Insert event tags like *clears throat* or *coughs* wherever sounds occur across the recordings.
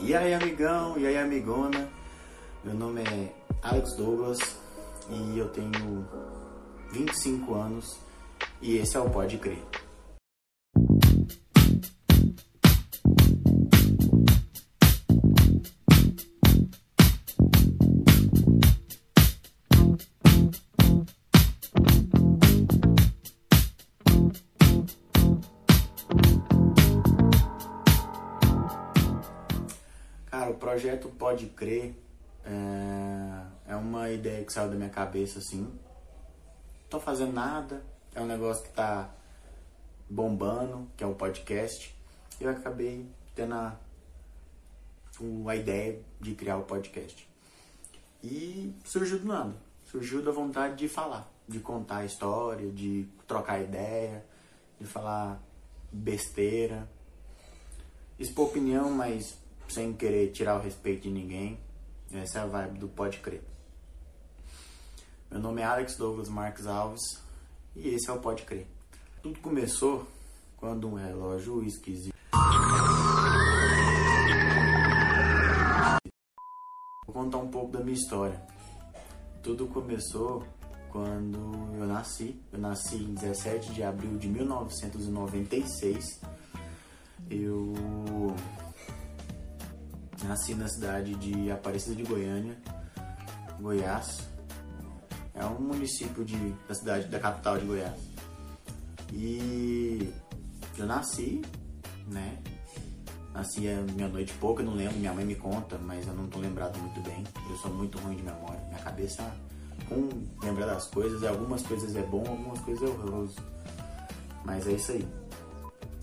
E aí, amigão, e aí, amigona? Meu nome é Alex Douglas e eu tenho 25 anos e esse é o Pode Crer. Projeto Pode Crer é, é uma ideia que saiu da minha cabeça assim. Tô fazendo nada, é um negócio que tá bombando, que é o podcast. E eu acabei tendo a, a ideia de criar o podcast. E surgiu do nada. Surgiu da vontade de falar, de contar a história, de trocar ideia, de falar besteira, expor opinião, mas sem querer tirar o respeito de ninguém. Essa é a vibe do Pode Crer. Meu nome é Alex Douglas Marques Alves e esse é o Pode Crer. Tudo começou quando um relógio esquisito. Vou contar um pouco da minha história. Tudo começou quando eu nasci. Eu nasci em 17 de abril de 1996. Eu nasci na cidade de Aparecida de Goiânia, Goiás. É um município de, da cidade da capital de Goiás. E eu nasci, né? Nasci a meia-noite e pouco, eu não lembro, minha mãe me conta, mas eu não tô lembrado muito bem. Eu sou muito ruim de memória. Minha cabeça, com lembrar das coisas, algumas coisas é bom, algumas coisas é horroroso. Mas é isso aí.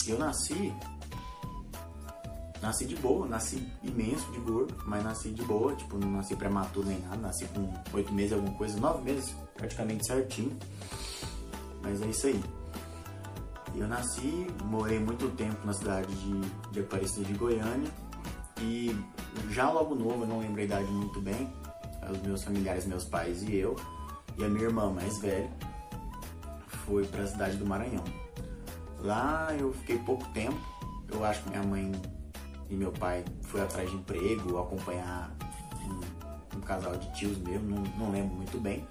Eu nasci nasci de boa, nasci imenso de gordo, mas nasci de boa, tipo, não nasci prematuro nem nada, nasci com oito meses, alguma coisa, nove meses, praticamente certinho. Mas é isso aí. Eu nasci, morei muito tempo na cidade de, de Aparecida de Goiânia e já logo novo, eu não lembro a idade muito bem, os meus familiares, meus pais e eu, e a minha irmã mais velha, foi para a cidade do Maranhão. Lá eu fiquei pouco tempo, eu acho que minha mãe e meu pai foi atrás de emprego, acompanhar um, um casal de tios meu, não, não, lembro muito bem,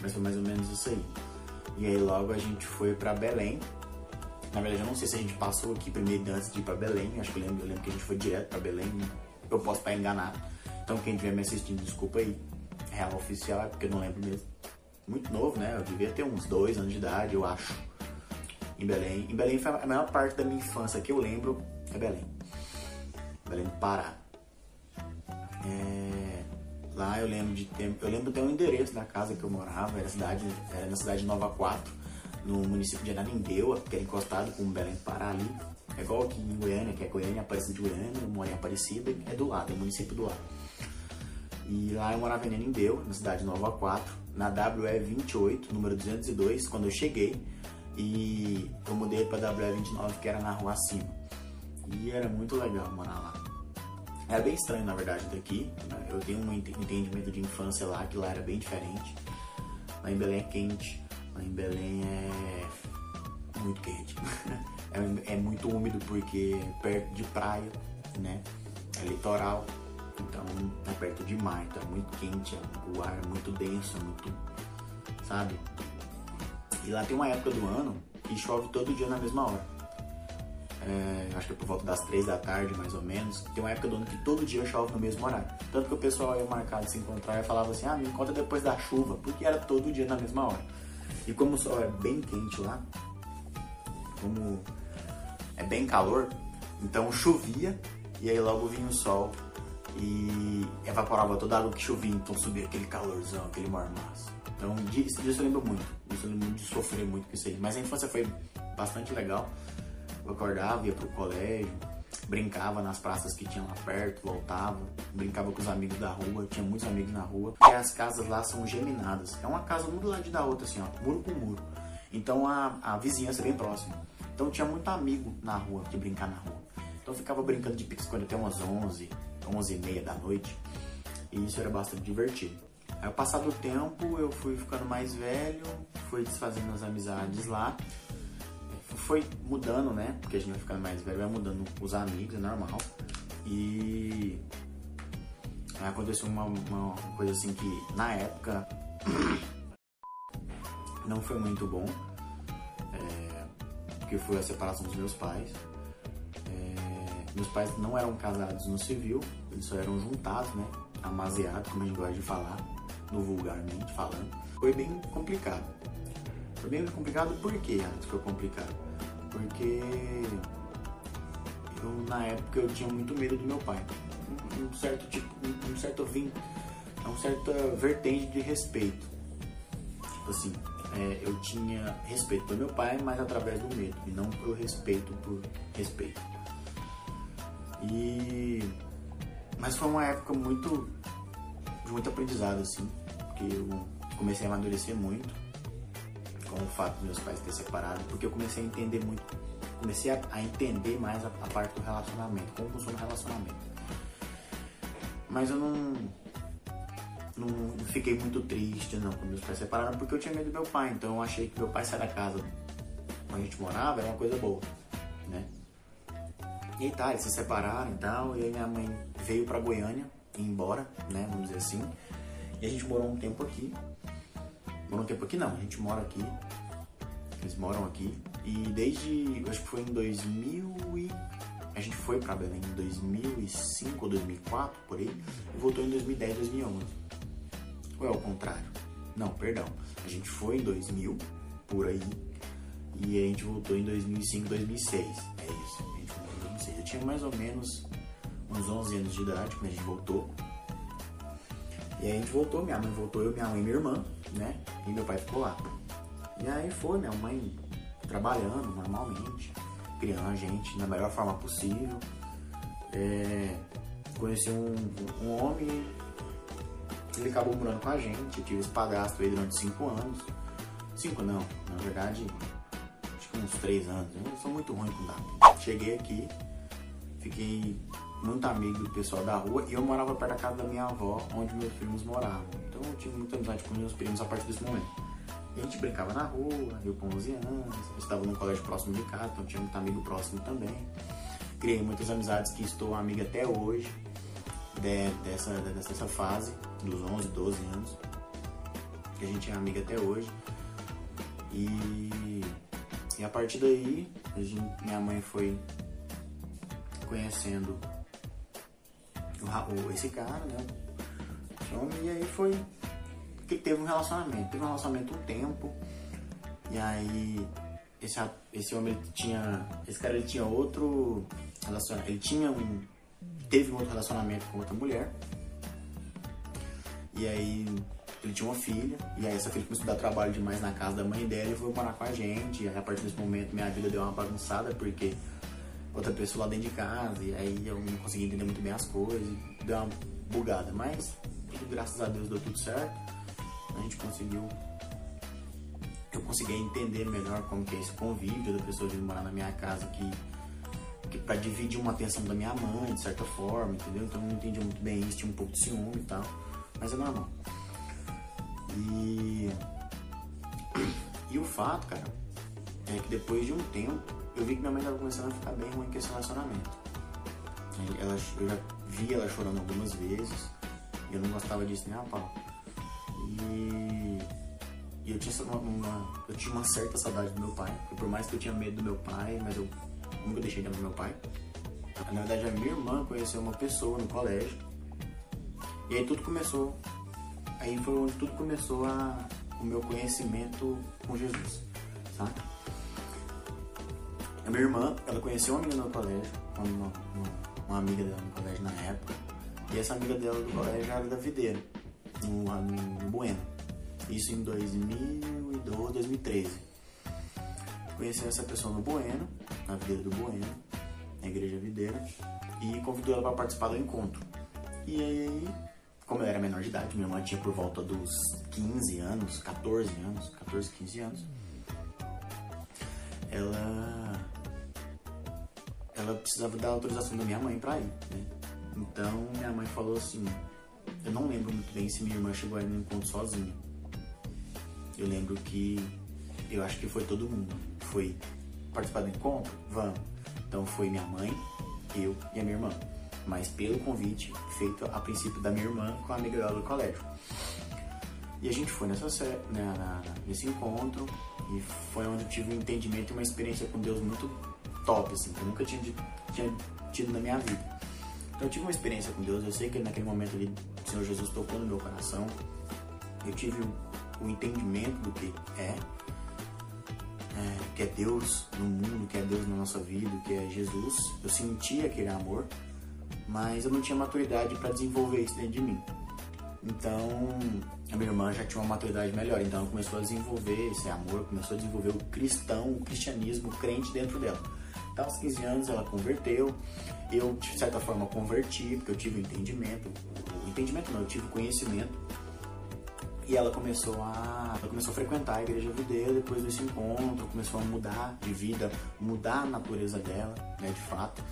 mas foi mais ou menos isso aí. E aí logo a gente foi para Belém. Na verdade, eu não sei se a gente passou aqui primeiro antes de ir para Belém, acho que eu lembro, eu lembro que a gente foi direto para Belém, eu posso estar enganado. Então quem estiver me assistindo, desculpa aí. Real oficial é porque eu não lembro mesmo. Muito novo, né? Eu devia ter uns dois anos de idade, eu acho. Em Belém. Em Belém foi a maior parte da minha infância que eu lembro é Belém. Belém do Pará. É, lá eu lembro de ter, eu lembro até o endereço da casa que eu morava, era, cidade, era na cidade de Nova Quatro, no município de Ananindeua, que era encostado com Belém Pará ali. É igual aqui em Goiânia, que é Goiânia, Aparecida de Goiânia, eu moro em Aparecida, é do lado, é o município do lado. E lá eu morava em Ananindeua, na cidade de Nova Quatro, na WE 28, número 202, quando eu cheguei, e eu mudei para WE 29, que era na rua acima. E era muito legal morar lá. Era bem estranho, na verdade, daqui. Né? Eu tenho um entendimento de infância lá, que lá era bem diferente. Lá em Belém é quente. Lá em Belém é muito quente. *laughs* é, é muito úmido porque é perto de praia, né? É litoral. Então é perto de mar, então é muito quente, o ar é muito denso, é muito. sabe? E lá tem uma época do ano que chove todo dia na mesma hora é, acho que é por volta das três da tarde, mais ou menos. Tem uma época do ano que todo dia chove no mesmo horário. Tanto que o pessoal ia marcar de se encontrar e falava assim: ah, me encontra depois da chuva, porque era todo dia na mesma hora. E como o sol é bem quente lá, como é bem calor, então chovia e aí logo vinha o sol e evaporava toda a água que chovia, então subia aquele calorzão, aquele mormaço. Então disso, disso eu lembro muito, disso eu lembro de sofrer muito com isso aí. Mas a infância foi bastante legal. Eu acordava, ia pro colégio, brincava nas praças que tinha lá perto, voltava, brincava com os amigos da rua, tinha muitos amigos na rua. E as casas lá são geminadas. É uma casa um do lado da outra, assim, ó, muro com muro. Então a, a vizinhança é bem próxima. Então tinha muito amigo na rua, de brincar na rua. Então eu ficava brincando de pique-esconde até umas 11, 11 e meia da noite. E isso era bastante divertido. Aí, ao passar do tempo, eu fui ficando mais velho, fui desfazendo as amizades lá foi mudando, né? Porque a gente vai ficando mais velho, vai mudando os amigos, é normal. E aconteceu uma, uma coisa assim que na época *coughs* não foi muito bom, é, porque foi a separação dos meus pais. É, meus pais não eram casados no civil, eles só eram juntados, né? Amaziados, como a gente gosta de falar, no vulgarmente falando. Foi bem complicado. Foi bem complicado por que foi complicado? Porque eu, na época eu tinha muito medo do meu pai. Um certo tipo, um certo vim, uma certa vertente de respeito. Tipo assim, é, eu tinha respeito pelo meu pai, mas através do medo, e não pelo respeito por respeito. E mas foi uma época muito de muito aprendizado assim, porque eu comecei a amadurecer muito com o fato de meus pais terem separado, porque eu comecei a entender muito comecei a, a entender mais a, a, parte do relacionamento, como funciona o relacionamento. Mas eu não, não, fiquei muito triste não quando meus pais separaram, porque eu tinha medo do meu pai, então eu achei que meu pai sair da casa onde a gente morava era uma coisa boa, né? E tá, eles se separaram e tal, e aí minha mãe veio pra Goiânia, embora, né, vamos dizer assim, e a gente morou um tempo aqui. Morou um tempo aqui não, a gente mora aqui, eles moram aqui, e desde, acho que foi em 2000 e... A gente foi para Belém em 2005 ou 2004, por aí, e voltou em 2010, 2011. Ou é ao contrário? Não, perdão. A gente foi em 2000, por aí, e a gente voltou em 2005, 2006. É isso, a gente voltou em 2006. Eu tinha mais ou menos uns 11 anos de idade quando a gente voltou. E aí a gente voltou, minha mãe voltou, eu, minha mãe e minha irmã, né? E meu pai ficou lá. E aí foi, minha mãe trabalhando normalmente, criando a gente da melhor forma possível. É, conheci um, um homem, ele acabou morando com a gente, eu tive esse padrasto aí durante cinco anos. Cinco não, na verdade, acho que uns três anos. Eu sou muito ruim com data. Cheguei aqui, fiquei muito amigo do pessoal da rua e eu morava perto da casa da minha avó, onde meus primos moravam. Então eu tive muita amizade com meus primos a partir desse momento. A gente brincava na rua, eu com 11 anos, eu estava num colégio próximo de casa, então tinha muito amigo próximo também. Criei muitas amizades que estou amiga até hoje, de, dessa, dessa fase, dos 11, 12 anos, que a gente é amiga até hoje. E, e a partir daí, a gente, minha mãe foi conhecendo esse cara, né? E aí foi que teve um relacionamento. Teve um relacionamento um tempo. E aí esse, esse homem tinha. Esse cara ele tinha outro relacionamento. Ele tinha um. Teve um outro relacionamento com outra mulher. E aí ele tinha uma filha. E aí essa filha começou a dar trabalho demais na casa da mãe dela e foi morar com a gente. E aí a partir desse momento minha vida deu uma bagunçada porque outra pessoa lá dentro de casa. E aí eu não conseguia entender muito bem as coisas. Deu uma bugada. Mas graças a Deus deu tudo certo a gente conseguiu eu consegui entender melhor como que é esse convívio da pessoa vindo morar na minha casa que, que para dividir uma atenção da minha mãe, de certa forma, entendeu? Então eu não entendi muito bem isso, tinha um pouco de ciúme e tal, mas é normal. E, e o fato, cara, é que depois de um tempo eu vi que minha mãe estava começando a ficar bem ruim com esse relacionamento. Ela, eu já vi ela chorando algumas vezes e eu não gostava disso nem a pau. E, e eu, tinha uma, uma, eu tinha uma certa saudade do meu pai. Por mais que eu tinha medo do meu pai, mas eu nunca deixei de amar meu pai. Na verdade, a minha irmã conheceu uma pessoa no colégio. E aí tudo começou. Aí foi onde tudo começou a, o meu conhecimento com Jesus, sabe? A minha irmã, ela conheceu uma amiga no colégio, uma, uma, uma amiga dela no colégio na época. E essa amiga dela do colégio era da videira no, no Bueno. Isso em 2012, 2013. Conheci essa pessoa no Bueno, na videira do Bueno, na igreja videira, e convidou ela para participar do encontro. E aí, como eu era menor de idade, minha mãe tinha por volta dos 15 anos, 14 anos, 14, 15 anos, ela ela precisava da autorização da minha mãe para ir, né? Então minha mãe falou assim: eu não lembro muito bem se minha irmã chegou aí no encontro sozinha. Eu lembro que eu acho que foi todo mundo. Foi participar do encontro? Vamos. Então foi minha mãe, eu e a minha irmã. mas pelo convite feito a princípio da minha irmã com a amiga dela do colégio. E a gente foi nessa, né, nesse encontro e foi onde eu tive um entendimento e uma experiência com Deus muito top, assim, que eu nunca tinha, tinha tido na minha vida. Então eu tive uma experiência com Deus, eu sei que naquele momento ali o Senhor Jesus tocou no meu coração, eu tive o, entendimento do que é, é, que é Deus no mundo, que é Deus na nossa vida, que é Jesus. Eu senti aquele amor, mas eu não tinha maturidade para desenvolver isso dentro de mim. Então, a minha irmã já tinha uma maturidade melhor, então ela começou a desenvolver esse amor, começou a desenvolver o cristão, o cristianismo, o crente dentro dela. Então, aos 15 anos, ela converteu, eu, de certa forma, converti, porque eu tive entendimento, o entendimento não, eu tive conhecimento, e ela começou a, ela começou a frequentar a igreja videira depois desse encontro, começou a mudar de vida, mudar a natureza dela, né, de fato.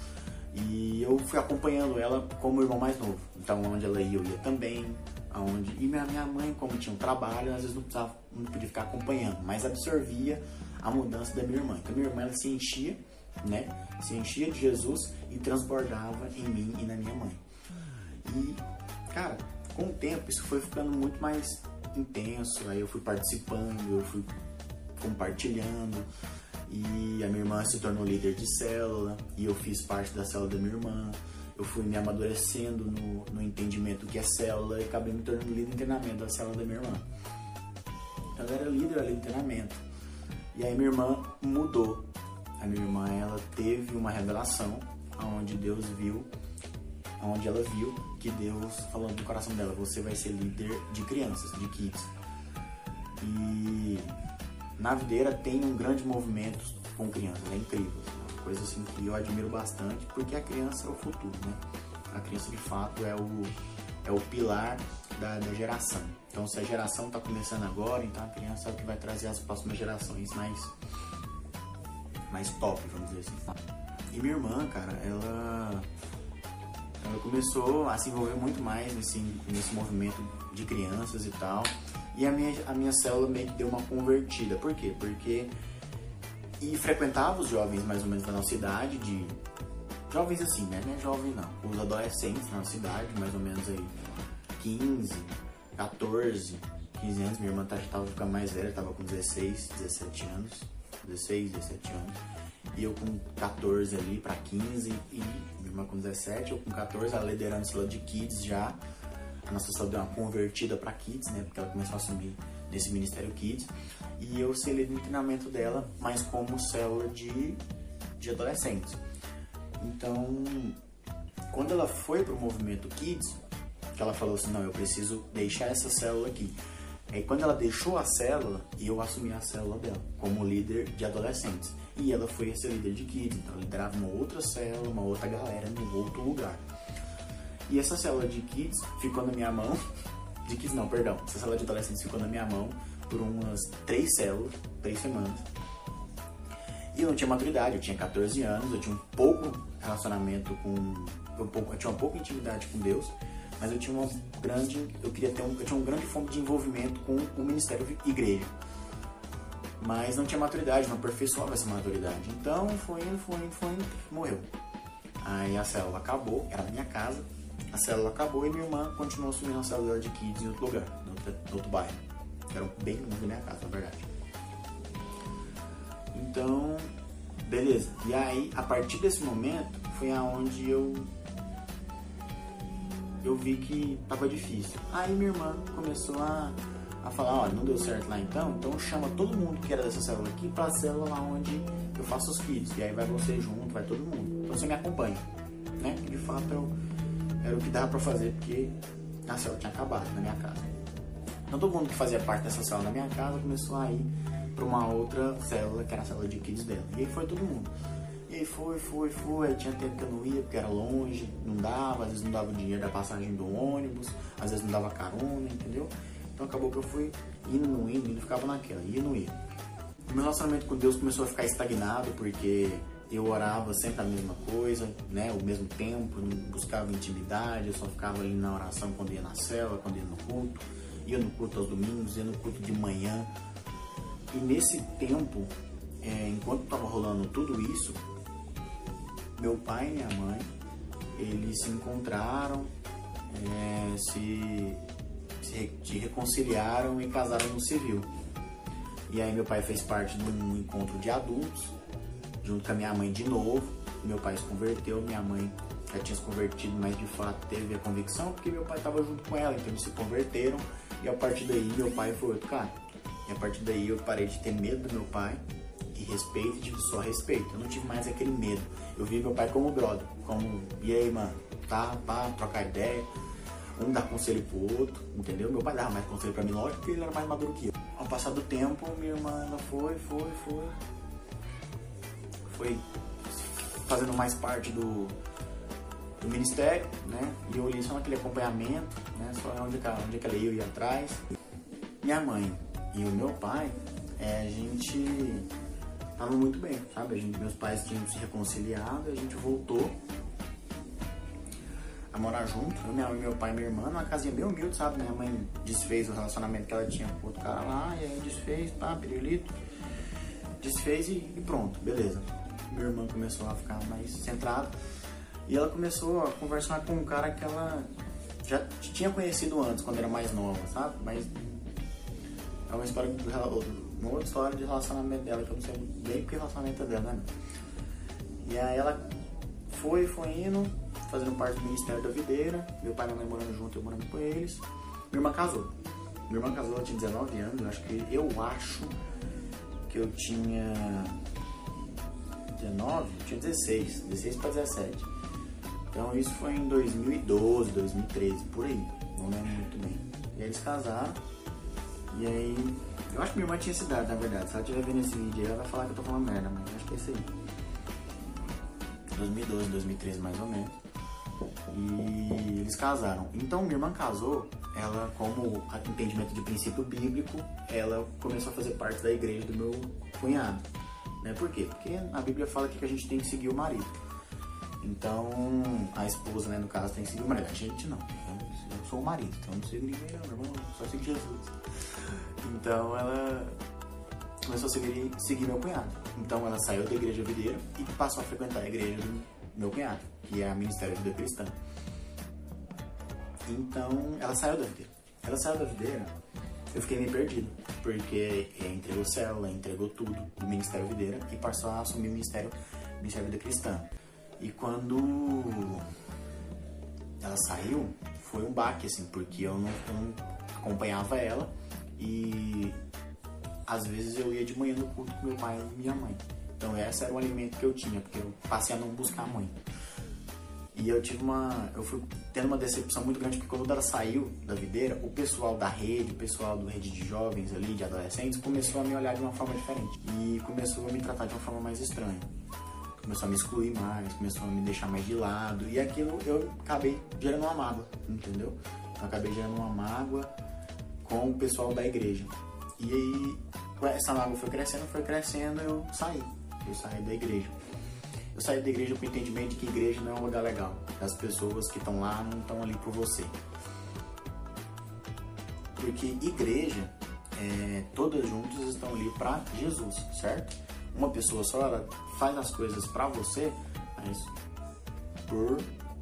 E eu fui acompanhando ela como irmão mais novo. Então, onde ela ia, eu ia também aonde e minha, minha mãe como tinha um trabalho às vezes não precisava não podia ficar acompanhando mas absorvia a mudança da minha irmã então minha irmã ela se enchia né se enchia de Jesus e transbordava em mim e na minha mãe e cara com o tempo isso foi ficando muito mais intenso aí eu fui participando eu fui compartilhando e a minha irmã se tornou líder de célula e eu fiz parte da célula da minha irmã eu fui me amadurecendo no, no entendimento que é célula e acabei me tornando líder de treinamento da célula da minha irmã. Então, ela era líder ali de treinamento. E aí minha irmã mudou. A minha irmã ela teve uma revelação onde Deus viu, onde ela viu que Deus falou no coração dela, você vai ser líder de crianças, de kids. E na videira tem um grande movimento com crianças, é incrível coisa assim que eu admiro bastante, porque a criança é o futuro, né? A criança de fato é o, é o pilar da, da geração. Então se a geração está começando agora, então a criança é o que vai trazer as próximas gerações mais, mais top, vamos dizer assim. E minha irmã, cara, ela, ela começou a se envolver muito mais nesse, nesse movimento de crianças e tal. E a minha, a minha célula meio que deu uma convertida. Por quê? Porque e frequentava os jovens mais ou menos da nossa idade, de jovens assim, né? Não é jovem não, os adolescentes na nossa idade, mais ou menos aí 15, 14, 15 anos. Minha irmã tá, tava ficando mais velha, tava com 16, 17 anos, 16, 17 anos. E eu com 14 ali para 15 e minha irmã com 17, eu com 14, ela liderando célula de kids já. A nossa célula deu uma convertida para kids, né? Porque ela começou a assumir nesse Ministério Kids. E eu selei no treinamento dela, mas como célula de, de adolescentes. Então, quando ela foi pro movimento Kids, que ela falou assim, não, eu preciso deixar essa célula aqui. Aí quando ela deixou a célula, eu assumi a célula dela como líder de adolescentes. E ela foi ser líder de kids, então ela liderava uma outra célula, uma outra galera, num outro lugar. E essa célula de kids ficou na minha mão *laughs* de kids não, perdão. Essa célula de adolescentes ficou na minha mão por umas três células, três semanas. E eu não tinha maturidade, eu tinha 14 anos, eu tinha um pouco relacionamento com. Um pouco, eu tinha uma pouca intimidade com Deus, mas eu tinha uma grande. Eu queria ter um, eu tinha um grande fome de envolvimento com o ministério igreja. Mas não tinha maturidade, não aperfeiçoava essa maturidade. Então foi indo, foi indo, foi indo, morreu. Aí a célula acabou, era minha casa, a célula acabou e minha irmã continuou assumindo a célula de kids em outro lugar, em outro, em outro bairro. Era bem longe da minha casa, na verdade. Então, beleza. E aí, a partir desse momento, foi aonde eu eu vi que tava difícil. Aí minha irmã começou a, a falar, olha, não deu certo lá então, então chama todo mundo que era dessa célula aqui pra célula lá onde eu faço os kids. E aí vai você junto, vai todo mundo. Então você me acompanha. Né? De fato eu era o que dava para fazer, porque a célula tinha acabado na minha casa. Então todo mundo que fazia parte dessa célula na minha casa começou a ir para uma outra célula, que era a célula de kids dela. E aí foi todo mundo. Aí foi, foi, foi. Aí tinha tempo que eu não ia porque era longe, não dava, às vezes não dava o dinheiro da passagem do ônibus, às vezes não dava carona, entendeu? Então acabou que eu fui indo, não indo, indo, ficava naquela, ia não ia. O meu relacionamento com Deus começou a ficar estagnado porque eu orava sempre a mesma coisa, né? O mesmo tempo, não buscava intimidade, eu só ficava ali na oração quando ia na cela, quando ia no culto, ia no culto aos domingos, ia no culto de manhã. E nesse tempo, é, enquanto estava rolando tudo isso, meu pai e minha mãe eles se encontraram, é, se, se reconciliaram e casaram no civil. E aí meu pai fez parte de um encontro de adultos, junto com a minha mãe de novo. Meu pai se converteu, minha mãe já tinha se convertido, mas de fato teve a convicção porque meu pai estava junto com ela, então eles se converteram e a partir daí meu pai foi outro cara. E a partir daí eu parei de ter medo do meu pai e respeito e tive só respeito. Eu não tive mais aquele medo. Eu vi meu pai como brother, como, e aí, mano, tá, pá, trocar ideia, um dar conselho pro outro, entendeu? Meu pai dava mais conselho pra mim, lógico, porque ele era mais maduro que eu. Ao passar do tempo, minha irmã, ela foi, foi, foi. Foi fazendo mais parte do, do ministério, né? E eu olhei só naquele acompanhamento, né? Só onde, onde que ela ia, eu ia atrás. Minha mãe e o meu pai, é, a gente tava muito bem, sabe? A gente, meus pais tinham se reconciliado, a gente voltou a morar junto, eu, minha, meu pai e minha irmã, numa casinha bem humilde, sabe? Minha mãe desfez o relacionamento que ela tinha com outro cara lá, e aí desfez, pá, pirulito, desfez e, e pronto, beleza. Minha irmã começou a ficar mais centrada e ela começou a conversar com um cara que ela já tinha conhecido antes, quando era mais nova, sabe? Mas é uma história, uma outra história de relacionamento dela, que eu não sei bem porque relacionamento é dela, né? E aí ela foi, foi indo, fazendo parte do Ministério da Videira, meu pai e minha mãe morando junto, eu morando com eles. Minha irmã casou. Minha irmã casou, ela tinha 19 anos, eu acho que eu acho que eu tinha 19, eu tinha 16, 16 para 17. Então isso foi em 2012, 2013, por aí, não lembro muito bem. E aí eles casaram, e aí, eu acho que minha irmã tinha essa idade, na verdade. Se ela estiver vendo esse vídeo aí, ela vai falar que eu tô falando merda, mas acho que é isso aí. 2012, 2013 mais ou menos. E eles casaram. Então minha irmã casou, ela, como entendimento de princípio bíblico, ela começou a fazer parte da igreja do meu cunhado. Né? Por quê? Porque a Bíblia fala que a gente tem que seguir o marido. Então, a esposa, né, no caso, tem que seguir o marido. A gente não. Sou o marido, então não sigo ninguém, meu irmão, só sigo Jesus. Então, ela começou a seguir, seguir meu cunhado. Então, ela saiu da igreja videira e passou a frequentar a igreja do meu cunhado, que é a Ministério da Vida Cristã. Então, ela saiu da videira. Ela saiu da videira, eu fiquei meio perdido, porque entregou célula, entregou tudo do Ministério Videira e passou a assumir o Ministério, Ministério da Vida Cristã. E quando ela saiu, foi um baque, assim, porque eu não, não acompanhava ela e às vezes eu ia de manhã no culto com meu pai e minha mãe. Então esse era o alimento que eu tinha, porque eu passei a não buscar muito. E eu tive uma. Eu fui tendo uma decepção muito grande, porque quando ela saiu da videira, o pessoal da rede, o pessoal do rede de jovens ali, de adolescentes, começou a me olhar de uma forma diferente. E começou a me tratar de uma forma mais estranha começou a me excluir mais, começou a me deixar mais de lado. E aquilo eu acabei gerando uma mágoa, entendeu? Eu acabei gerando uma mágoa com o pessoal da igreja. E aí essa mágoa foi crescendo, foi crescendo, eu saí. Eu saí da igreja. Eu saí da igreja com o entendimento de que igreja não é um lugar legal. As pessoas que estão lá não estão ali por você. Porque igreja, é, todas juntas estão ali para Jesus, certo? Uma pessoa só, ela faz as coisas para você, mas por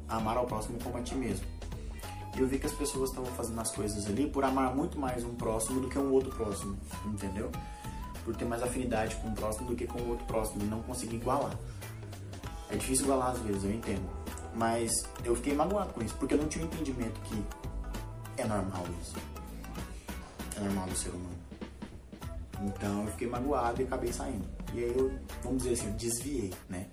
amar ao próximo como a ti mesmo. E eu vi que as pessoas estavam fazendo as coisas ali por amar muito mais um próximo do que um outro próximo, entendeu? Por ter mais afinidade com um próximo do que com o outro próximo e não conseguir igualar. É difícil igualar às vezes, eu entendo. Mas eu fiquei magoado com isso, porque eu não tinha um entendimento que é normal isso. É normal do ser humano. Então eu fiquei magoado e acabei saindo. E aí eu, vamos dizer assim, eu desviei, né?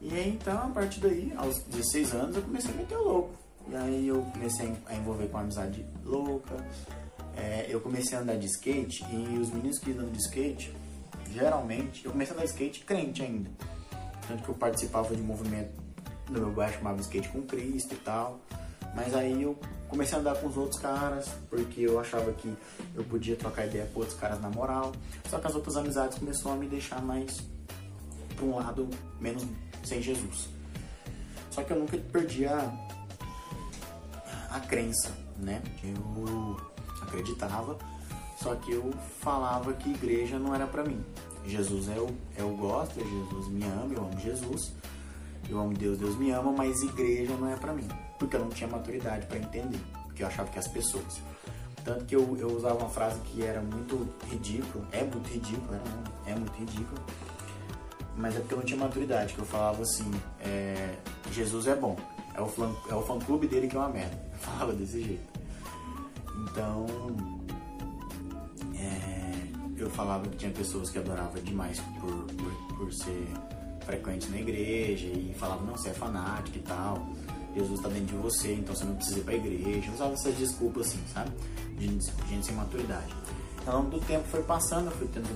E aí então, a partir daí, aos 16 anos, eu comecei a meter louco. E aí eu comecei a envolver com uma amizade louca. É, eu comecei a andar de skate e os meninos que andam de skate, geralmente, eu comecei a andar de skate crente ainda. Tanto que eu participava de movimento no meu bairro chamava Skate com Cristo e tal. Mas aí eu comecei a andar com os outros caras, porque eu achava que eu podia trocar ideia com outros caras na moral. Só que as outras amizades começaram a me deixar mais para um lado menos sem Jesus. Só que eu nunca perdi a, a crença, né? Eu acreditava, só que eu falava que igreja não era para mim. Jesus é eu, eu gosto, Jesus me ama, eu amo Jesus. Eu amo Deus, Deus me ama, mas igreja não é para mim. Porque eu não tinha maturidade para entender. Porque eu achava que as pessoas. Tanto que eu, eu usava uma frase que era muito ridícula. É muito ridícula, é muito ridícula. Mas é porque eu não tinha maturidade. Que eu falava assim: é, Jesus é bom. É o, fã, é o fã clube dele que é uma merda. Eu falava desse jeito. Então. É, eu falava que tinha pessoas que adoravam demais por, por, por ser frequentes na igreja e falavam, não, você é fanático e tal. Jesus está dentro de você, então você não precisa ir para a igreja. Eu usava essas desculpas assim, sabe? De gente sem maturidade. Ao longo do tempo foi passando, eu fui tendo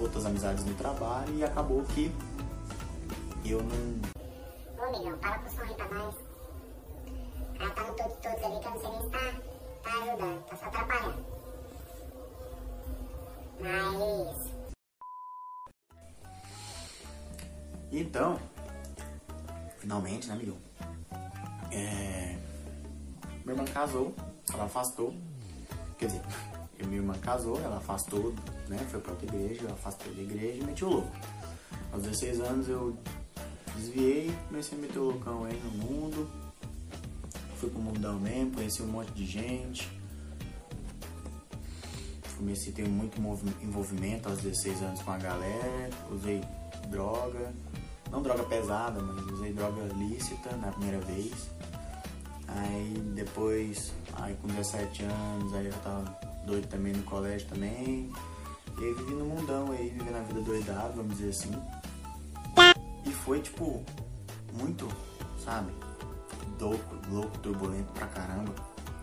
outras amizades no trabalho e acabou que eu não. Ô, Miguel, para com o som pra nós. O cara tá no todos todos ali que eu não sei nem se tá, tá ajudando, tá só atrapalhando. Mas. Então, finalmente, né, Miguel? É... Minha irmã casou, ela afastou. Quer dizer, *laughs* minha irmã casou, ela afastou, né? Foi pra outra igreja, eu afastei da igreja e meti o louco. Aos 16 anos eu desviei, comecei a meter o loucão aí no mundo. Fui pro mundão mesmo, conheci um monte de gente. Comecei a ter muito envolvimento aos 16 anos com a galera. Usei droga, não droga pesada, mas usei droga lícita na primeira vez. Aí depois, aí com 17 anos, aí eu tava doido também no colégio também. E aí vivi no mundão aí, vivendo a vida doidada, vamos dizer assim. E foi tipo, muito, sabe? Louco, louco, turbulento pra caramba.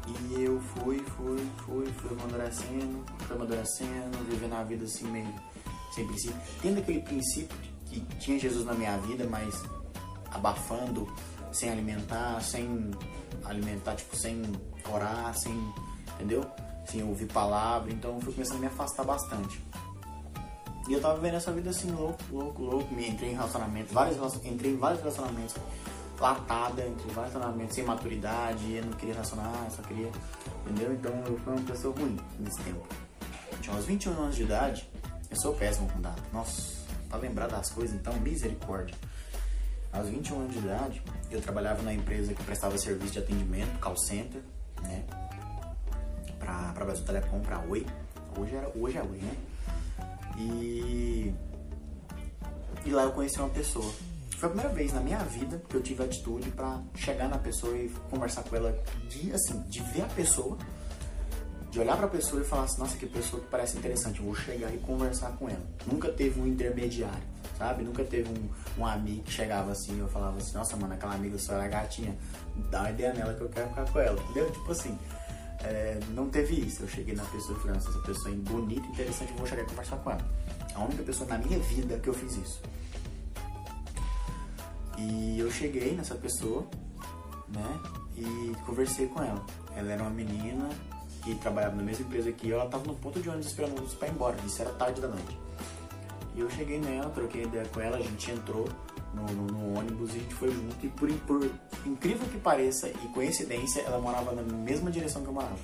E eu fui, fui, fui, fui amadurecendo, fui amadurecendo, vivendo a vida assim meio sem princípio. Tendo aquele princípio que tinha Jesus na minha vida, mas abafando, sem alimentar, sem alimentar, tipo, sem orar, sem, entendeu? Sem ouvir palavra, então eu fui começando a me afastar bastante. E eu tava vivendo essa vida assim, louco, louco, louco, me entrei em relacionamentos, vários, entrei em vários relacionamentos latada, entre vários relacionamentos sem maturidade, eu não queria relacionar, só queria, entendeu? Então eu fui uma pessoa ruim nesse tempo. Tinha uns 21 anos de idade, eu sou péssimo com data. Nossa, pra lembrar das coisas, então, misericórdia. Aos 21 anos de idade, eu trabalhava na empresa que prestava serviço de atendimento, call center, né? Pra, pra Brasil Telecom, pra Oi. Hoje, era, hoje é Oi, né? E, e lá eu conheci uma pessoa. Foi a primeira vez na minha vida que eu tive atitude para chegar na pessoa e conversar com ela, de, assim, de ver a pessoa, de olhar para a pessoa e falar assim, nossa, que pessoa que parece interessante, eu vou chegar e conversar com ela. Nunca teve um intermediário sabe? Nunca teve um, um amigo que chegava assim e eu falava assim, nossa, mano, aquela amiga só era gatinha, dá uma ideia nela que eu quero ficar com ela, entendeu? Tipo assim, é, não teve isso. Eu cheguei na pessoa e falei, nossa, essa pessoa é bonita, interessante, vou chegar e conversar com ela. A única pessoa na minha vida que eu fiz isso. E eu cheguei nessa pessoa, né, e conversei com ela. Ela era uma menina que trabalhava na mesma empresa que eu, ela tava no ponto de ônibus esperando o ônibus pra ir embora, isso era tarde da noite. E eu cheguei nela, troquei ideia com ela, a gente entrou no, no, no ônibus e a gente foi junto. E por, por, incrível que pareça e coincidência, ela morava na mesma direção que eu morava.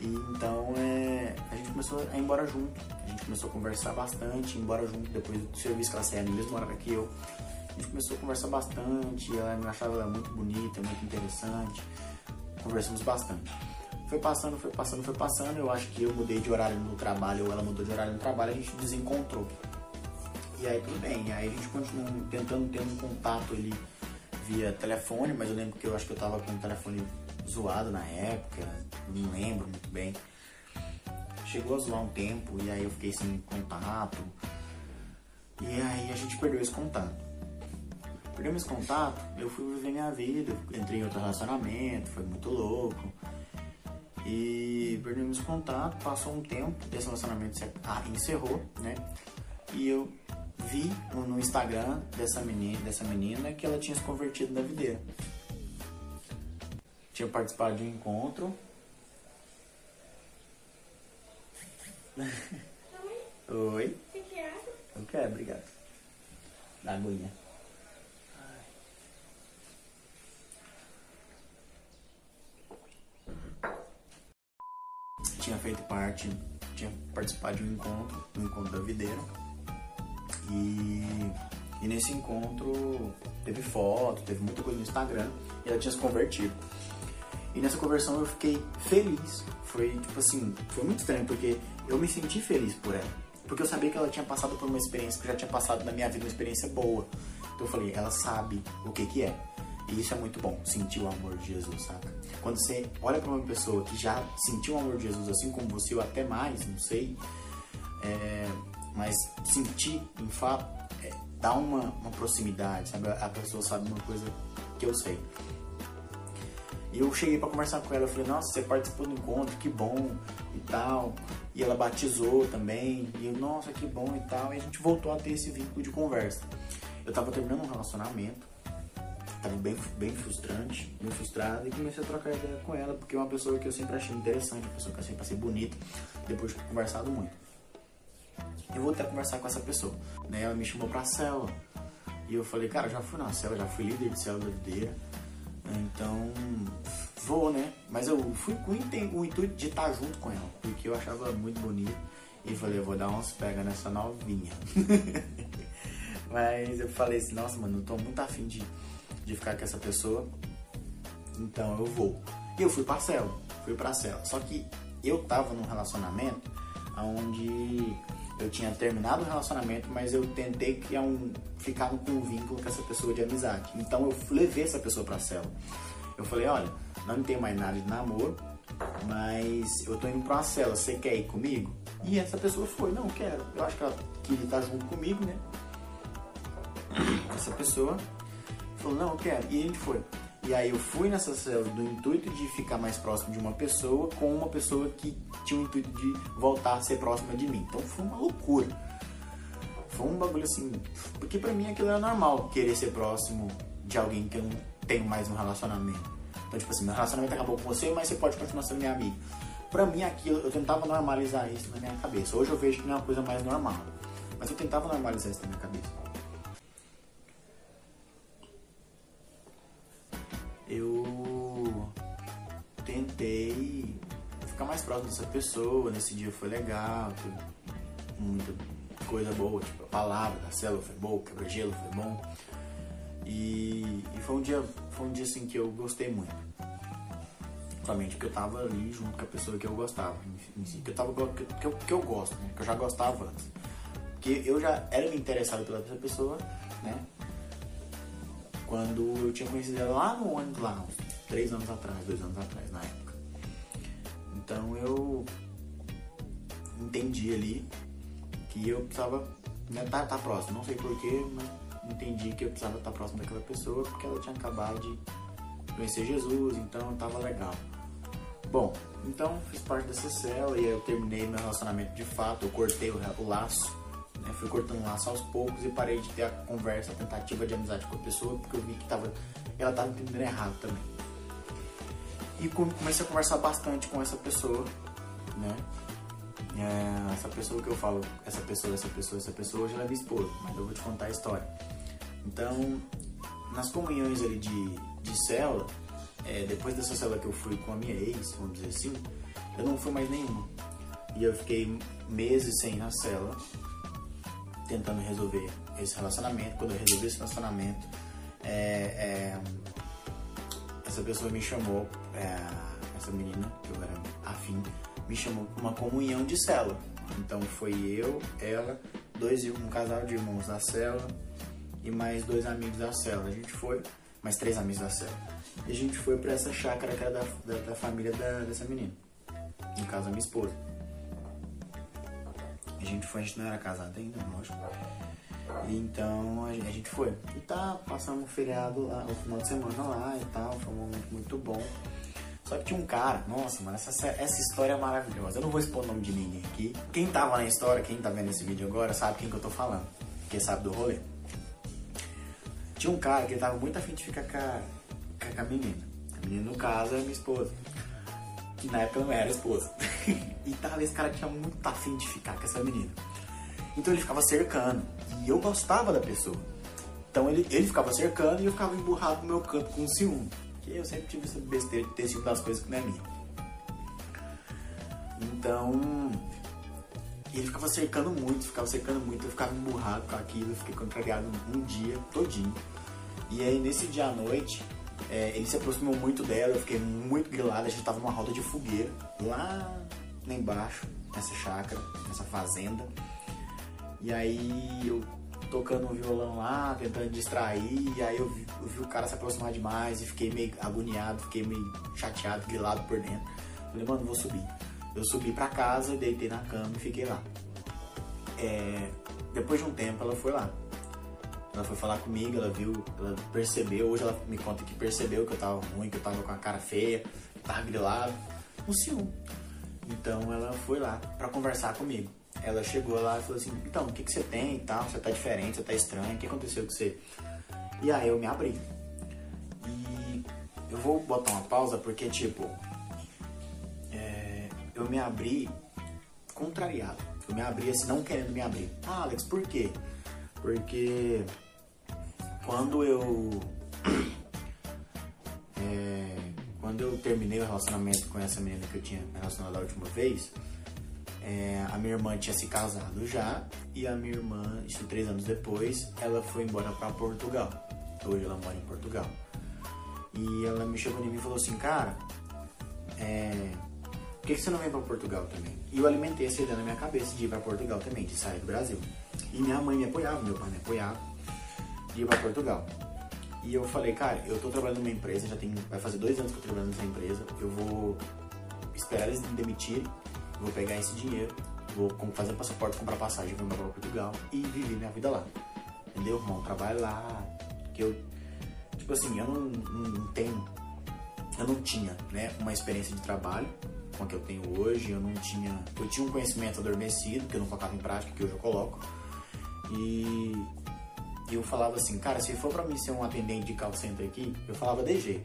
E então é, a gente começou a ir embora junto. A gente começou a conversar bastante, embora junto depois do serviço que ela saía no mesmo horário que eu. A gente começou a conversar bastante, ela me achava ela muito bonita, muito interessante. Conversamos bastante. Foi passando, foi passando, foi passando. Eu acho que eu mudei de horário no trabalho, ou ela mudou de horário no trabalho, a gente desencontrou. E aí tudo bem, e aí a gente continuou tentando ter um contato ali via telefone, mas eu lembro que eu acho que eu tava com o telefone zoado na época, não lembro muito bem. Chegou a zoar um tempo e aí eu fiquei sem contato. E aí a gente perdeu esse contato. Perdemos esse contato, eu fui viver minha vida, entrei em outro relacionamento, foi muito louco. E perdemos contato, passou um tempo, esse relacionamento se encerrou, né? E eu vi no Instagram dessa menina, dessa menina que ela tinha se convertido na videira. Tinha participado de um encontro. *laughs* Oi. Você quer água? Eu quero, obrigado. Da aguinha. tinha feito parte, tinha participado de um encontro, um encontro da videira. E E nesse encontro teve foto, teve muita coisa no Instagram e ela tinha se convertido. E nessa conversão eu fiquei feliz. Foi tipo assim, foi muito estranho porque eu me senti feliz por ela. Porque eu sabia que ela tinha passado por uma experiência que já tinha passado na minha vida, uma experiência boa. Então eu falei, ela sabe o que que é. E isso é muito bom, sentir o amor de Jesus, saca? Quando você olha para uma pessoa que já sentiu o amor de Jesus assim como você, ou até mais, não sei, é, mas sentir, em fato, é, dá uma, uma proximidade, sabe? A pessoa sabe uma coisa que eu sei. E eu cheguei para conversar com ela, eu falei, nossa, você participou do encontro, que bom e tal. E ela batizou também, e eu, nossa, que bom e tal. E a gente voltou a ter esse vínculo de conversa. Eu tava terminando um relacionamento, tava bem, bem frustrante, bem frustrado, e comecei a trocar ideia com ela, porque é uma pessoa que eu sempre achei interessante, uma pessoa que eu sempre achei bonita, depois de conversado muito. Eu voltei a conversar com essa pessoa, né? Ela me chamou pra célula. E eu falei, cara, já fui na célula, já fui líder de célula da videira então, vou, né? Mas eu fui com o intuito de estar junto com ela, porque eu achava muito bonito. E falei, eu vou dar umas pegas nessa novinha. *laughs* Mas eu falei assim, nossa, mano, eu tô muito afim de, de ficar com essa pessoa. Então eu vou. E eu fui pra cela, fui pra cela. Só que eu tava num relacionamento onde eu tinha terminado o relacionamento, mas eu tentei criar um, ficar com um vínculo com essa pessoa de amizade. Então eu levei essa pessoa pra cela. Eu falei, olha, não tem mais nada de namoro, mas eu tô indo pra uma cela, você quer ir comigo? E essa pessoa foi, não, quero. Eu acho que ela queria estar junto comigo, né? Essa pessoa falou, não, eu quero. E a gente foi. E aí eu fui nessa célula do intuito de ficar mais próximo de uma pessoa com uma pessoa que tinha o intuito de voltar a ser próxima de mim. Então foi uma loucura. Foi um bagulho assim, porque pra mim aquilo era normal, querer ser próximo de alguém que eu não tenho mais um relacionamento. Então, tipo assim, meu relacionamento acabou com você, mas você pode continuar sendo minha amiga. Pra mim aquilo, eu tentava normalizar isso na minha cabeça. Hoje eu vejo que não é uma coisa mais normal. Mas eu tentava normalizar isso na minha cabeça. Eu tentei ficar mais próximo dessa pessoa. Nesse dia foi legal, muita coisa boa, tipo a palavra da célula foi boa, quebra-gelo foi bom. E, e, foi um dia, foi um dia assim que eu gostei muito. Somente porque eu tava ali junto com a pessoa que eu gostava, enfim, que eu tava que, que, eu, que eu gosto, né? Que eu já gostava antes. Porque eu já era me interessado pela pessoa, né? Quando eu tinha conhecido ela lá no ônibus, lá, três anos atrás, dois anos atrás, na época. Então eu entendi ali que eu precisava né, tá, tá próximo. Não sei porquê, mas entendi que eu precisava estar tá próximo daquela pessoa porque ela tinha acabado de conhecer Jesus, então tava legal. Bom, então fiz parte dessa cela e eu terminei meu relacionamento de fato, eu cortei o, o laço né? Fui cortando laço aos poucos e parei de ter a conversa, a tentativa de amizade com a pessoa, porque eu vi que tava, ela estava entendendo errado também. E comecei a conversar bastante com essa pessoa, né? É, essa pessoa que eu falo, essa pessoa, essa pessoa, essa pessoa, hoje ela é minha esposa, mas eu vou te contar a história. Então, nas comunhões ali de, de célula, é, depois dessa célula que eu fui com a minha ex, vamos dizer assim, eu não fui mais nenhuma. E eu fiquei meses sem ir na célula, tentando resolver esse relacionamento. Quando eu resolvi esse relacionamento, é, é, essa pessoa me chamou, é, essa menina, que eu era afim, me chamou para uma comunhão de célula. Então foi eu, ela, dois, um casal de irmãos da célula e mais dois amigos da célula. A gente foi, mais três amigos da célula. E a gente foi para essa chácara que era da, da, da família da, dessa menina. No caso, a minha esposa. A gente foi, a gente não era casado ainda, lógico. Então a gente foi. E tá, passamos um feriado lá, o final de semana lá e tal, foi um momento muito bom. Só que tinha um cara, nossa, mano, essa, essa história é maravilhosa. Eu não vou expor o nome de ninguém aqui. Quem tava na história, quem tá vendo esse vídeo agora, sabe quem que eu tô falando. Quem sabe do rolê. Tinha um cara que tava muito afim de ficar com a, com a menina. A menina, no caso, é minha esposa. Que na época não era esposa. *laughs* *laughs* e tal, esse cara tinha muito afim de ficar com essa menina. Então ele ficava cercando. E eu gostava da pessoa. Então ele, ele ficava cercando e eu ficava emburrado no meu canto com ciúme. Que eu sempre tive essa besteira de ter ciúme das coisas que não é minha. Então, ele ficava cercando muito, ficava cercando muito, eu ficava emburrado com aquilo, eu fiquei contrariado um dia todinho. E aí nesse dia à noite, é, ele se aproximou muito dela, eu fiquei muito grilado, a gente tava numa roda de fogueira, lá, embaixo, nessa chácara, nessa fazenda. E aí eu tocando um violão lá, tentando distrair, e aí eu vi, eu vi, o cara se aproximar demais e fiquei meio agoniado, fiquei meio chateado, grilado por dentro. Falei, mano, vou subir. Eu subi pra casa, deitei na cama e fiquei lá. É, depois de um tempo ela foi lá. Ela foi falar comigo, ela viu, ela percebeu, hoje ela me conta que percebeu que eu tava ruim, que eu tava com a cara feia, que tava grilado, um ciúme. Então ela foi lá para conversar comigo. Ela chegou lá e falou assim, então, o que, que você tem e tal? Você tá diferente, você tá estranho, o que aconteceu com você? E aí eu me abri. E eu vou botar uma pausa porque, tipo, é, eu me abri contrariado. Eu me abri assim, não querendo me abrir. Ah, Alex, por quê? Porque quando eu. *clears throat* É, quando eu terminei o relacionamento com essa menina que eu tinha relacionado a última vez, é, a minha irmã tinha se casado já e a minha irmã, isso três anos depois, ela foi embora para Portugal. Hoje ela mora em Portugal. E ela me chegou em mim e falou assim, cara, é, por que, que você não vem para Portugal também? E eu alimentei essa ideia na minha cabeça de ir para Portugal também, de sair do Brasil. E minha mãe me apoiava, meu pai me apoiava de ir para Portugal. E eu falei, cara, eu tô trabalhando numa empresa, já tem, vai fazer dois anos que eu tô trabalhando nessa empresa, eu vou esperar eles me demitirem, vou pegar esse dinheiro, vou fazer passaporte, comprar passagem, vou embora para Portugal e viver minha vida lá. Entendeu? Um trabalho lá, que eu, tipo assim, eu não, não tenho, eu não tinha, né, uma experiência de trabalho, com a que eu tenho hoje, eu não tinha, eu tinha um conhecimento adormecido, que eu não colocava em prática, que hoje eu coloco, e eu falava assim, cara, se for pra mim ser um atendente de call center aqui, eu falava DG.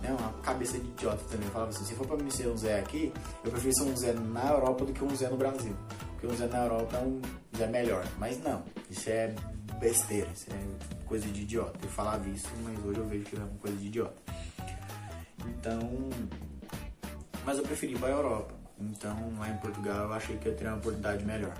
Né? Uma cabeça de idiota também. Eu falava assim, se for pra mim ser um Zé aqui, eu prefiro ser um Zé na Europa do que um Zé no Brasil. Porque um Zé na Europa é um Zé melhor. Mas não, isso é besteira, isso é coisa de idiota. Eu falava isso, mas hoje eu vejo que é uma coisa de idiota. Então. Mas eu preferi ir pra Europa. Então lá em Portugal eu achei que eu teria uma oportunidade melhor.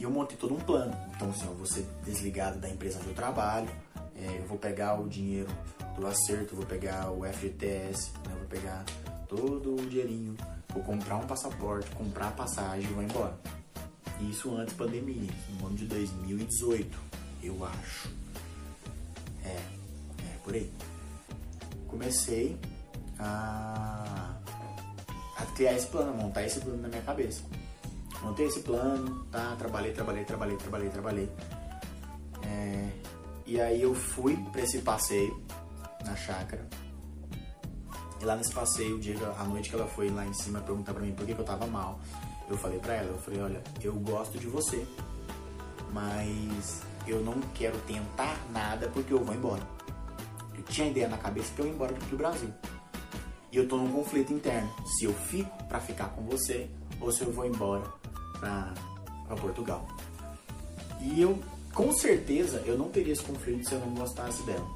E eu montei todo um plano. Então, assim, eu vou ser desligado da empresa onde eu trabalho, é, eu vou pegar o dinheiro do acerto, vou pegar o FGTS, né, vou pegar todo o dinheirinho, vou comprar um passaporte, comprar a passagem e vou embora. Isso antes da pandemia, no ano de 2018, eu acho. É, é por aí. Comecei a, a criar esse plano, a montar esse plano na minha cabeça montei esse plano, tá? Trabalhei, trabalhei, trabalhei, trabalhei, trabalhei. É, e aí eu fui para esse passeio na chácara. E lá nesse passeio, o dia, a noite que ela foi lá em cima perguntar para mim por que, que eu tava mal, eu falei para ela, eu falei, olha, eu gosto de você, mas eu não quero tentar nada porque eu vou embora. Eu tinha ideia na cabeça que eu ia embora do Brasil. E eu tô num conflito interno. Se eu fico para ficar com você ou se eu vou embora para Portugal. E eu, com certeza, eu não teria esse conflito se eu não gostasse dela.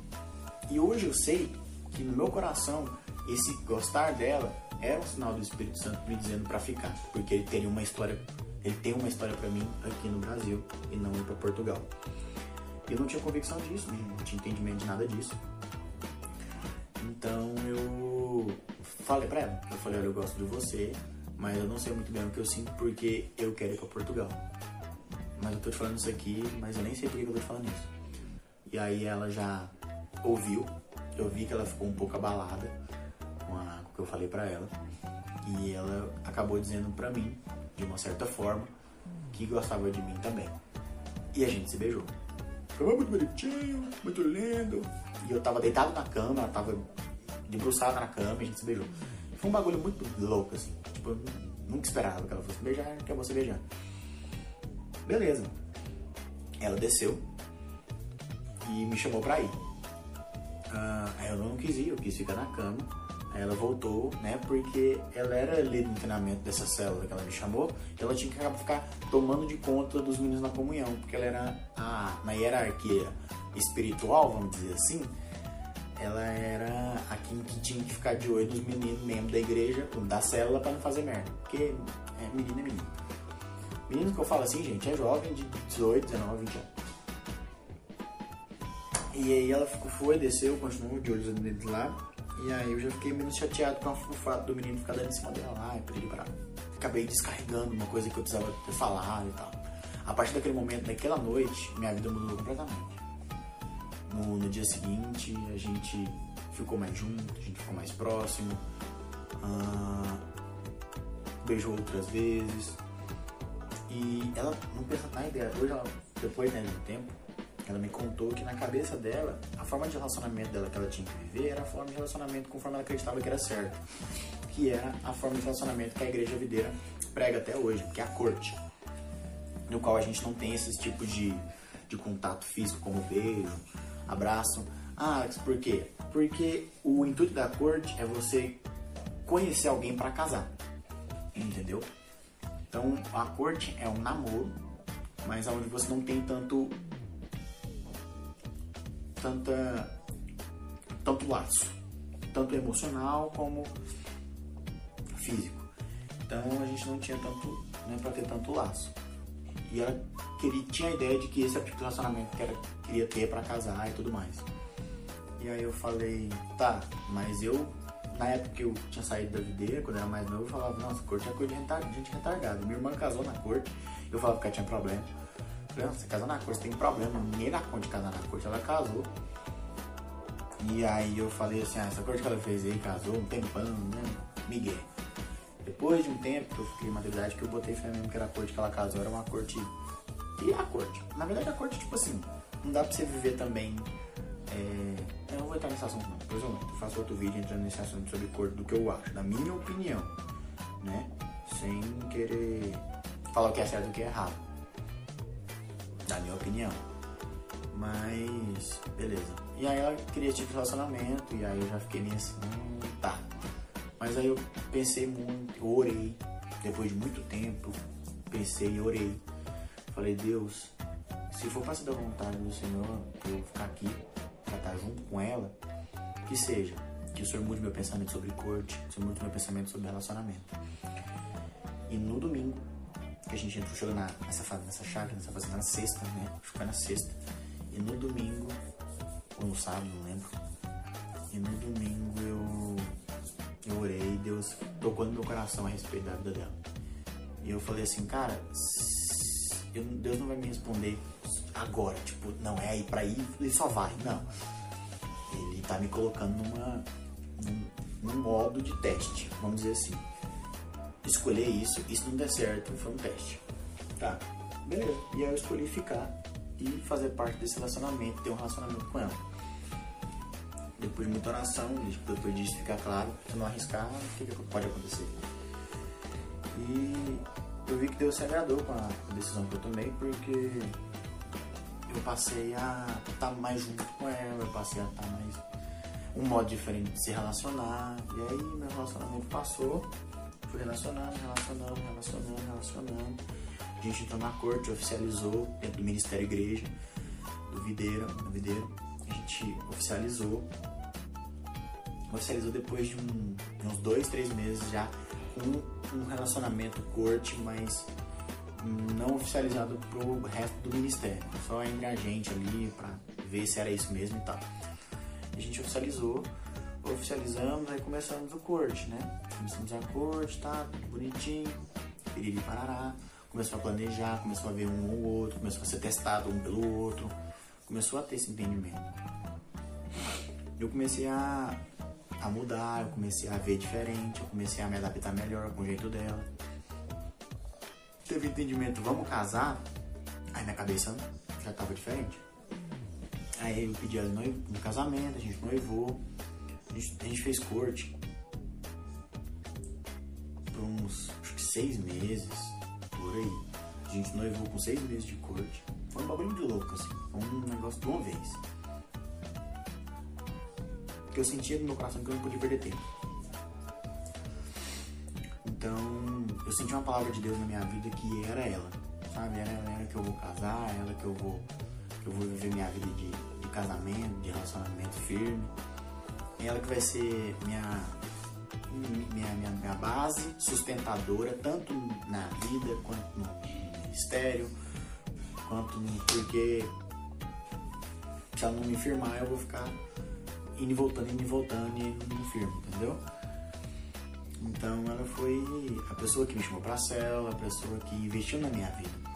E hoje eu sei que no meu coração, esse gostar dela era um sinal do Espírito Santo me dizendo para ficar, porque ele teria uma história, ele tem uma história para mim aqui no Brasil e não para Portugal. Eu não tinha convicção disso, não tinha entendimento de nada disso. Então eu falei para ela, eu falei, olha, eu gosto de você, mas eu não sei muito bem o que eu sinto porque eu quero ir pra Portugal. Mas eu tô te falando isso aqui, mas eu nem sei por que eu tô te falando isso. E aí ela já ouviu, eu vi que ela ficou um pouco abalada com, a, com o que eu falei pra ela. E ela acabou dizendo pra mim, de uma certa forma, que gostava de mim também. E a gente se beijou. Foi muito bonitinho, muito lindo. E eu tava deitado na cama, ela tava debruçada na cama a gente se beijou. Foi um bagulho muito louco, assim. Tipo, nunca esperava que ela fosse beijar, eu fosse beijar. Beleza. Ela desceu e me chamou pra ir. Ah, aí eu não quis ir, eu quis ficar na cama. Aí ela voltou, né? Porque ela era líder do treinamento dessa célula que ela me chamou. Ela tinha que ficar tomando de conta dos meninos na comunhão. Porque ela era a, na hierarquia espiritual, vamos dizer assim. Ela era a quem que tinha que ficar de olho nos meninos membros da igreja, da célula, pra não fazer merda. Porque é menino é menino. Menino que eu falo assim, gente, é jovem de 18, 19, 20 anos. E aí ela ficou, foi, desceu, continuou de olhos neles lá. E aí eu já fiquei menos chateado com o fato do menino ficar dando em cima dela lá, e pra Acabei descarregando uma coisa que eu precisava ter falado e tal. A partir daquele momento, naquela noite, minha vida mudou completamente. No, no dia seguinte, a gente ficou mais junto, a gente ficou mais próximo. Ah, beijou outras vezes. E ela não pensa na ideia. Hoje, ela, depois né, de um tempo, ela me contou que na cabeça dela, a forma de relacionamento dela que ela tinha que viver era a forma de relacionamento conforme ela acreditava que era certo. Que era a forma de relacionamento que a igreja videira prega até hoje, que é a corte. No qual a gente não tem esses tipos de, de contato físico, como beijo, abraço. Ah, por quê? Porque o intuito da corte é você conhecer alguém para casar. Entendeu? Então a corte é um namoro, mas onde você não tem tanto tanta tanto laço, tanto emocional como físico. Então a gente não tinha tanto, nem para ter tanto laço. E ela queria, tinha a ideia de que esse tipo de relacionamento que ela queria ter para casar e tudo mais. E aí eu falei, tá, mas eu, na época que eu tinha saído da videira, quando eu era mais novo, eu falava, nossa, corte é coisa de gente retardada. Minha irmã casou na corte, eu falava que ela tinha problema. Falei, você casar na corte, você tem problema, ninguém dá conta de casar na corte. Ela casou. E aí eu falei assim, ah, essa corte que ela fez aí, casou, um tempão, né? Miguel. Depois de um tempo que eu fiquei maturidade, que eu botei fé mesmo que era a corte que ela casou, era uma corte. E a corte? Na verdade a corte, tipo assim, não dá pra você viver também. É... Eu não vou entrar nesse assunto não, depois eu, eu faço outro vídeo entrando nesse assunto sobre corte do que eu acho, na minha opinião, né? Sem querer falar o que é certo e o que é errado na minha opinião. Mas, beleza. E aí ela queria tipo relacionamento, e aí eu já fiquei meio assim, hum, tá. Mas aí eu pensei muito, orei, depois de muito tempo, pensei e orei. Falei, Deus, se for para ser da vontade do Senhor, eu ficar aqui, pra estar junto com ela, que seja. Que o Senhor mude meu pensamento sobre corte, que o Senhor mude meu pensamento sobre relacionamento. E no domingo, que a gente entrou chegou na, nessa, nessa chave, nessa fazenda na sexta, né? Foi na sexta. E no domingo, ou no sábado, não lembro. E no domingo eu, eu orei e Deus tocou no meu coração a respeito da vida dela. E eu falei assim, cara, eu, Deus não vai me responder agora, tipo, não é aí pra ir e só vai, não. Ele tá me colocando numa, num, num modo de teste, vamos dizer assim escolher isso, isso não der certo, foi um teste. Tá, beleza. E aí eu escolhi ficar e fazer parte desse relacionamento, ter um relacionamento com ela. Depois de muita oração, depois disso ficar claro, se não arriscar, o que, que pode acontecer? E eu vi que Deus se agradou com a decisão que eu tomei, porque eu passei a estar mais junto com ela, eu passei a estar mais um modo diferente de se relacionar, e aí meu relacionamento passou fui relacionando, relacionando, relacionando, relacionando. A gente entrou na corte, oficializou dentro do Ministério Igreja, do Videira, do Videiro. A gente oficializou. Oficializou depois de um, uns dois, três meses já com um relacionamento corte, mas não oficializado pro resto do ministério, só entre a gente ali para ver se era isso mesmo e tal. A gente oficializou oficializamos, aí começamos o corte, né? Começamos a corte, tá? Tudo bonitinho, piriri parará. Começou a planejar, começou a ver um ou outro, começou a ser testado um pelo outro. Começou a ter esse entendimento. Eu comecei a, a mudar, eu comecei a ver diferente, eu comecei a me adaptar melhor com o jeito dela. Teve entendimento, vamos casar? Aí minha cabeça já tava diferente. Aí eu pedi ela no casamento, a gente noivou. A gente, a gente fez corte por uns acho que seis meses, por aí. A gente noivou com seis meses de corte. Foi um bagulho de louco, assim. Foi um negócio de uma vez. Porque eu sentia no meu coração que eu não podia perder tempo. Então, eu senti uma palavra de Deus na minha vida que era ela. Sabe? Era ela que eu vou casar, ela que eu vou, que eu vou viver minha vida de, de casamento, de relacionamento firme. ela que vai ser minha, minha, minha, minha base sustentadora, tanto na vida quanto no ministério, quanto no, porque se ela não me firmar eu vou ficar indo e voltando, indo e voltando e não me firmo, entendeu? Então ela foi a pessoa que me chamou pra cela, a pessoa que investiu na minha vida.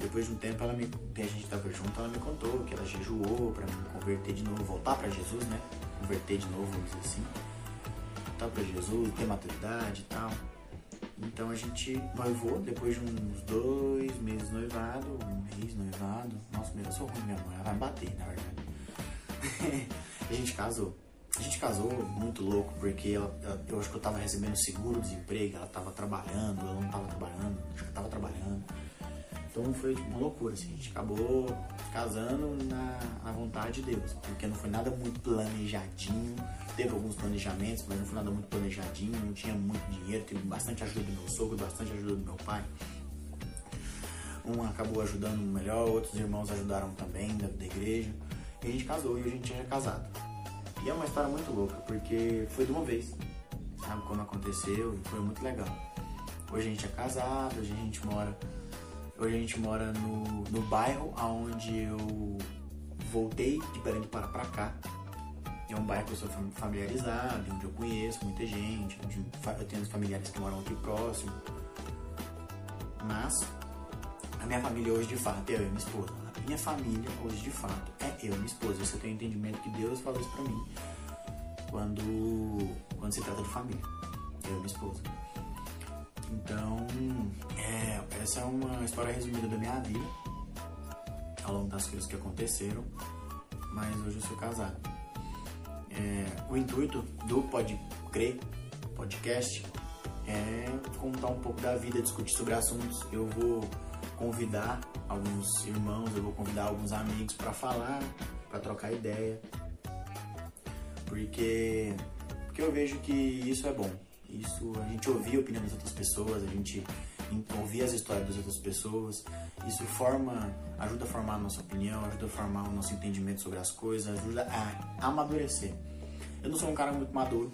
Depois de um tempo, ela me, a gente estava junto, ela me contou que ela jejuou para me converter de novo, voltar para Jesus, né? Converter de novo, vamos dizer assim. Voltar para Jesus, ter maturidade e tal. Então a gente noivou depois de uns dois meses noivado, um mês noivado. Nossa, eu sou ruim, minha mãe, ela vai bater, na verdade. *laughs* a gente casou. A gente casou muito louco, porque ela, eu acho que eu tava recebendo seguro-desemprego, ela tava trabalhando, eu não tava trabalhando, acho que eu tava trabalhando. Então foi tipo, uma loucura, assim. A gente acabou casando na, na vontade de Deus, porque não foi nada muito planejadinho. Teve alguns planejamentos, mas não foi nada muito planejadinho. Não tinha muito dinheiro, teve bastante ajuda do meu sogro, bastante ajuda do meu pai. Um acabou ajudando melhor, outros irmãos ajudaram também da, da igreja. E a gente casou e a gente é casado. E é uma história muito louca, porque foi de uma vez, sabe? Quando aconteceu, foi muito legal. Hoje a gente é casado, hoje a gente mora Hoje a gente mora no, no bairro onde eu voltei de Belém do Pará pra cá. É um bairro que eu sou familiarizado, onde eu conheço muita gente, onde eu tenho familiares que moram aqui próximo. Mas a minha família hoje de fato é eu e minha esposa. Minha família hoje de fato é eu minha esposa. Você tem entendimento que Deus falou isso pra mim quando, quando se trata de família. Eu e minha esposa. Então, é, essa é uma história resumida da minha vida, ao longo das coisas que aconteceram, mas hoje eu sou casado. É, o intuito do Pode Crer podcast é contar um pouco da vida, discutir sobre assuntos. Eu vou convidar alguns irmãos, eu vou convidar alguns amigos para falar, para trocar ideia, porque, porque eu vejo que isso é bom. Isso, a gente ouvir a opinião das outras pessoas, a gente ouvir as histórias das outras pessoas, isso forma, ajuda a formar a nossa opinião, ajuda a formar o nosso entendimento sobre as coisas, ajuda a amadurecer. Eu não sou um cara muito maduro,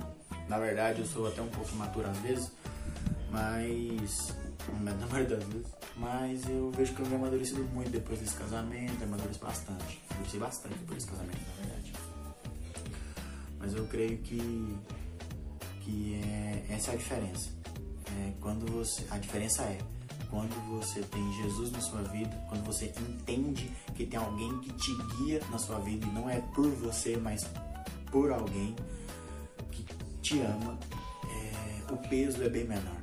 na verdade eu sou até um pouco imaturo às vezes, mas na *laughs* maioria das vezes, mas eu vejo que eu me amadurecido muito depois desse casamento, amadureci bastante, amadureci bastante depois desse casamento, na verdade. Mas eu creio que que é, essa é a diferença. É, quando você, a diferença é quando você tem Jesus na sua vida, quando você entende que tem alguém que te guia na sua vida e não é por você, mas por alguém que te ama, é, o peso é bem menor,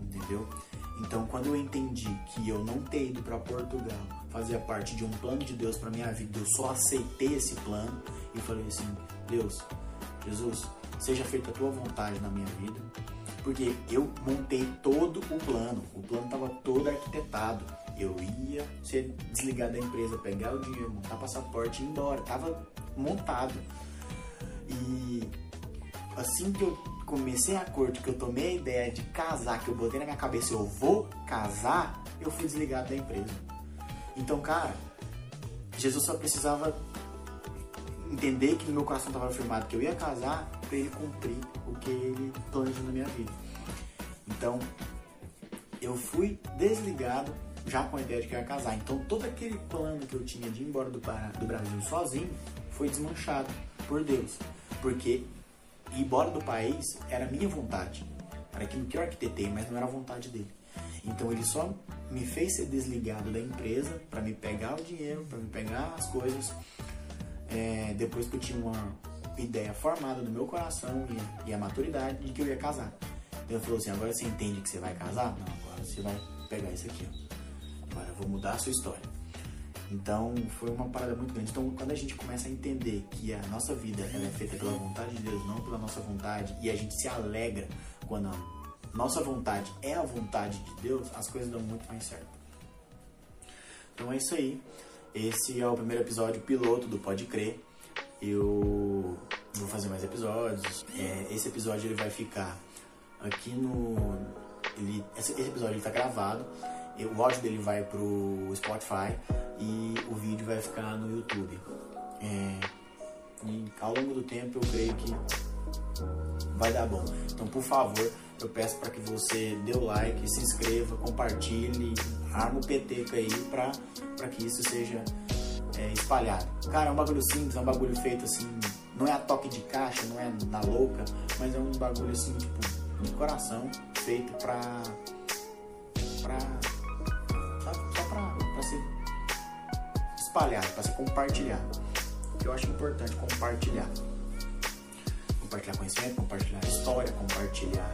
entendeu? Então, quando eu entendi que eu não ter ido para Portugal fazia parte de um plano de Deus para minha vida, eu só aceitei esse plano e falei assim: Deus, Jesus, seja feita a tua vontade na minha vida, porque eu montei todo o plano, o plano estava todo arquitetado. Eu ia ser desligado da empresa, pegar o dinheiro, montar passaporte e ir embora, estava montado. E assim que eu comecei a corte, que eu tomei a ideia de casar, que eu botei na minha cabeça, eu vou casar, eu fui desligado da empresa. Então, cara, Jesus só precisava entender que no meu coração estava afirmado que eu ia casar para ele cumprir o que ele planejou na minha vida. Então, eu fui desligado já com a ideia de que eu ia casar. Então, todo aquele plano que eu tinha de ir embora do, do Brasil sozinho foi desmanchado por Deus. Porque ir embora do país era minha vontade. Era aquilo que eu arquitetei, mas não era a vontade dele. Então, ele só me fez ser desligado da empresa para me pegar o dinheiro, para me pegar as coisas. É, depois que eu tinha uma, ideia formada no meu coração e, e, a maturidade de que eu ia casar. Ele falou assim, agora você entende que você vai casar? Não, agora você vai pegar isso aqui, ó. Agora eu vou mudar a sua história. Então foi uma parada muito grande. Então quando a gente começa a entender que a nossa vida ela é feita pela vontade de Deus, não pela nossa vontade, e a gente se alegra quando a nossa vontade é a vontade de Deus, as coisas dão muito mais certo. Então é isso aí. Esse é o primeiro episódio piloto do Pode Crer. Eu vou fazer mais episódios. É, esse episódio ele vai ficar aqui no. Ele, esse, esse episódio ele tá O áudio dele vai pro Spotify e o vídeo vai ficar no YouTube. É, E ao longo do tempo eu creio que vai dar bom. Então, por favor, eu peço para que você dê o like, se inscreva, compartilhe, arma o PT aí para que isso seja é, espalhado. Cara, é um bagulho simples, é um bagulho feito assim, não é a toque de caixa, não é na louca, mas é um bagulho assim, tipo, de coração, feito pra. pra. Espalhado, pra ser compartilhado. Que eu acho importante compartilhar. Compartilhar conhecimento, compartilhar história, compartilhar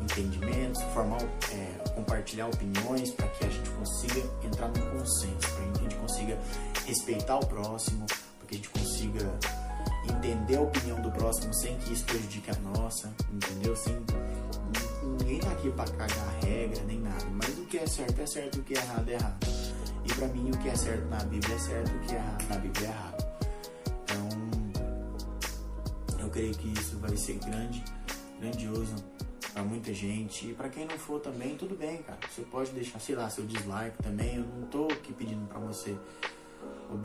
entendimentos, formar, é, compartilhar opiniões para que a gente consiga entrar num consenso, para que a gente consiga respeitar o próximo, para que a gente consiga entender a opinião do próximo sem que isso prejudique a nossa, entendeu? Sem, ninguém tá aqui para cagar regra nem nada, mas o que é certo é certo, o que é errado é errado. E para mim o que é certo na Bíblia é certo, o que é errado na Bíblia é errado. Então, eu creio que isso vai ser grande, grandioso para muita gente. E para quem não for também, tudo bem, cara. Você pode deixar, sei lá, seu dislike também. Eu não tô aqui pedindo para você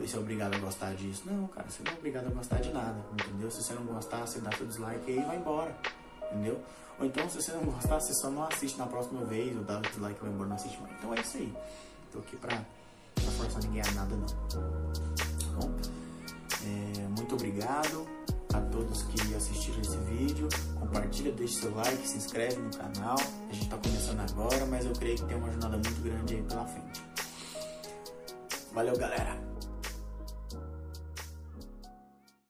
ser obrigado a gostar disso. Não, cara, você não é obrigado a gostar de nada, entendeu? Se você não gostar, você dá seu dislike aí e vai embora, entendeu? Ou então, se você não gostar, você só não assiste na próxima vez, ou dá o dislike e vai embora, não assiste mais. Então é isso aí. Tô aqui pra, pra forçar ninguém a nada, não. Tá bom? É, muito obrigado a todos que assistiram esse vídeo. Compartilha, deixa seu like, se inscreve no canal. A gente está começando agora, mas eu creio que tem uma jornada muito grande aí pela frente. Valeu, galera!